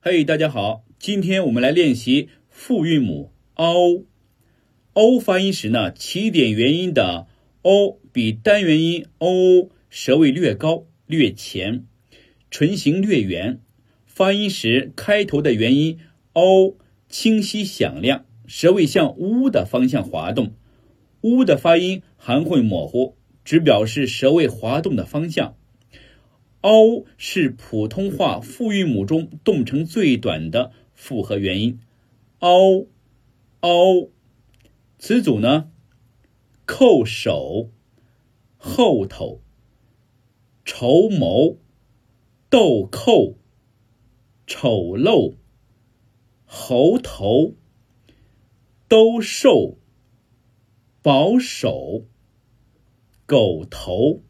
嘿，大家好，今天我们来练习复韵母 o。o 发音时呢，起点元音的 o 比单元音 o 舌位略高略前，唇形略圆。发音时开头的元音 o 清晰响亮，舌位向 u 的方向滑动。u 的发音含混模糊，只表示舌位滑动的方向。O 是普通话复韵母中动程最短的复合元音。o o 词组呢？叩首、后头、筹谋、豆蔻、丑陋、猴头、兜售、保守、狗头。